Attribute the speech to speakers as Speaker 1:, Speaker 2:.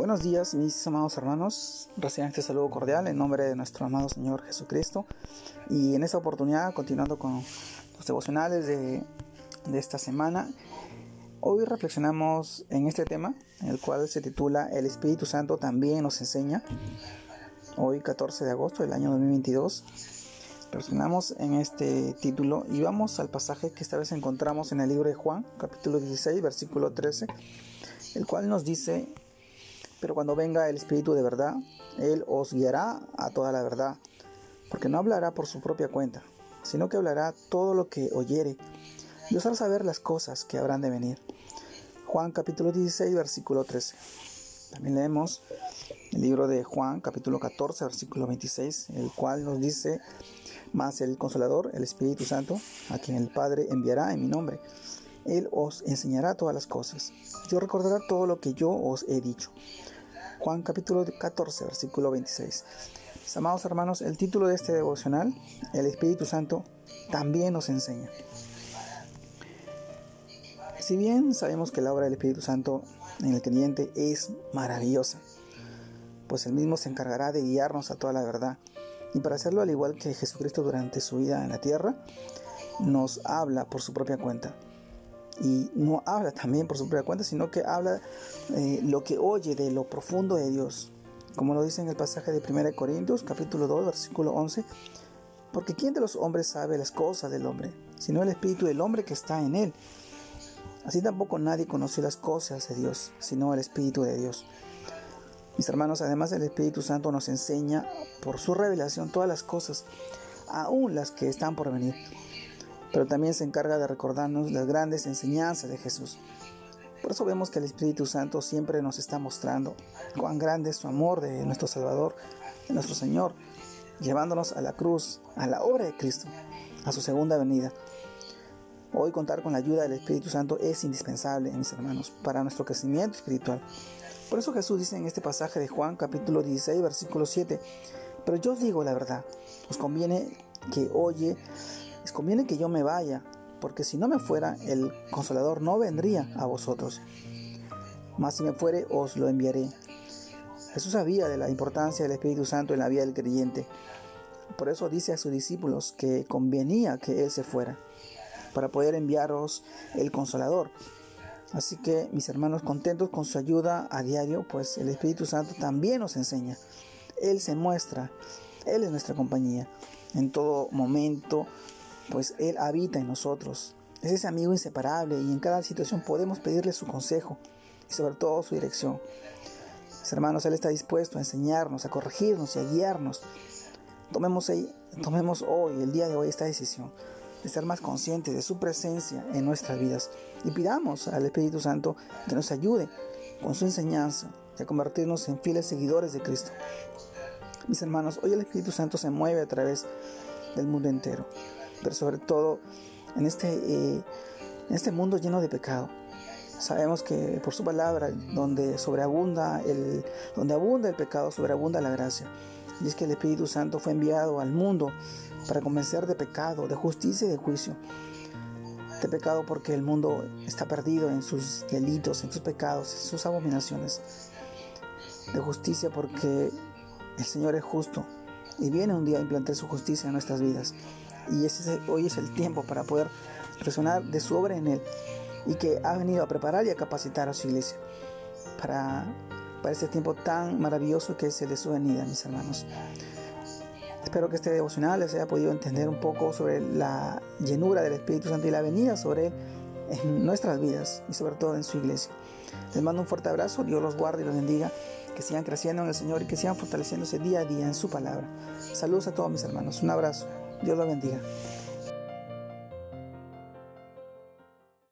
Speaker 1: Buenos días, mis amados hermanos. Reciban este saludo cordial en nombre de nuestro amado Señor Jesucristo. Y en esta oportunidad, continuando con los devocionales de, de esta semana, hoy reflexionamos en este tema, el cual se titula El Espíritu Santo también nos enseña. Hoy, 14 de agosto del año 2022. Reflexionamos en este título y vamos al pasaje que esta vez encontramos en el libro de Juan, capítulo 16, versículo 13, el cual nos dice pero cuando venga el Espíritu de verdad, Él os guiará a toda la verdad, porque no hablará por su propia cuenta, sino que hablará todo lo que oyere, y os hará saber las cosas que habrán de venir. Juan capítulo 16, versículo 13. También leemos el libro de Juan capítulo 14, versículo 26, el cual nos dice, más el consolador, el Espíritu Santo, a quien el Padre enviará en mi nombre. Él os enseñará todas las cosas. Yo recordará todo lo que yo os he dicho. Juan capítulo 14, versículo 26. Mis amados hermanos, el título de este devocional, el Espíritu Santo, también nos enseña. Si bien sabemos que la obra del Espíritu Santo en el creyente es maravillosa, pues el mismo se encargará de guiarnos a toda la verdad. Y para hacerlo al igual que Jesucristo durante su vida en la tierra, nos habla por su propia cuenta y no habla también por su propia cuenta, sino que habla eh, lo que oye de lo profundo de Dios. Como lo dice en el pasaje de 1 Corintios, capítulo 2, versículo 11. Porque ¿quién de los hombres sabe las cosas del hombre? Sino el espíritu del hombre que está en él. Así tampoco nadie conoció las cosas de Dios, sino el espíritu de Dios. Mis hermanos, además el Espíritu Santo nos enseña por su revelación todas las cosas, aún las que están por venir pero también se encarga de recordarnos las grandes enseñanzas de Jesús. Por eso vemos que el Espíritu Santo siempre nos está mostrando cuán grande es su amor de nuestro Salvador, de nuestro Señor, llevándonos a la cruz, a la obra de Cristo, a su segunda venida. Hoy contar con la ayuda del Espíritu Santo es indispensable, mis hermanos, para nuestro crecimiento espiritual. Por eso Jesús dice en este pasaje de Juan capítulo 16, versículo 7, pero yo os digo la verdad, os conviene que oye conviene que yo me vaya, porque si no me fuera, el consolador no vendría a vosotros. Mas si me fuere, os lo enviaré. Jesús sabía de la importancia del Espíritu Santo en la vida del creyente. Por eso dice a sus discípulos que convenía que Él se fuera, para poder enviaros el consolador. Así que, mis hermanos, contentos con su ayuda a diario, pues el Espíritu Santo también nos enseña. Él se muestra, Él es nuestra compañía. En todo momento pues Él habita en nosotros. Es ese amigo inseparable y en cada situación podemos pedirle su consejo y sobre todo su dirección. Mis hermanos, Él está dispuesto a enseñarnos, a corregirnos y a guiarnos. Tomemos, tomemos hoy, el día de hoy, esta decisión de ser más conscientes de su presencia en nuestras vidas y pidamos al Espíritu Santo que nos ayude con su enseñanza y a convertirnos en fieles seguidores de Cristo. Mis hermanos, hoy el Espíritu Santo se mueve a través del mundo entero pero sobre todo en este, eh, en este mundo lleno de pecado. Sabemos que por su palabra, donde sobreabunda el, donde abunda el pecado, sobreabunda la gracia. Y es que el Espíritu Santo fue enviado al mundo para convencer de pecado, de justicia y de juicio. De pecado porque el mundo está perdido en sus delitos, en sus pecados, en sus abominaciones. De justicia porque el Señor es justo y viene un día a implantar su justicia en nuestras vidas y ese, hoy es el tiempo para poder resonar de su obra en Él y que ha venido a preparar y a capacitar a su iglesia para, para este tiempo tan maravilloso que es el de su venida, mis hermanos. Espero que este devocional les haya podido entender un poco sobre la llenura del Espíritu Santo y la venida sobre Él en nuestras vidas y sobre todo en su iglesia. Les mando un fuerte abrazo, Dios los guarde y los bendiga, que sigan creciendo en el Señor y que sigan fortaleciéndose día a día en su palabra. Saludos a todos mis hermanos, un abrazo. Dios lo bendiga.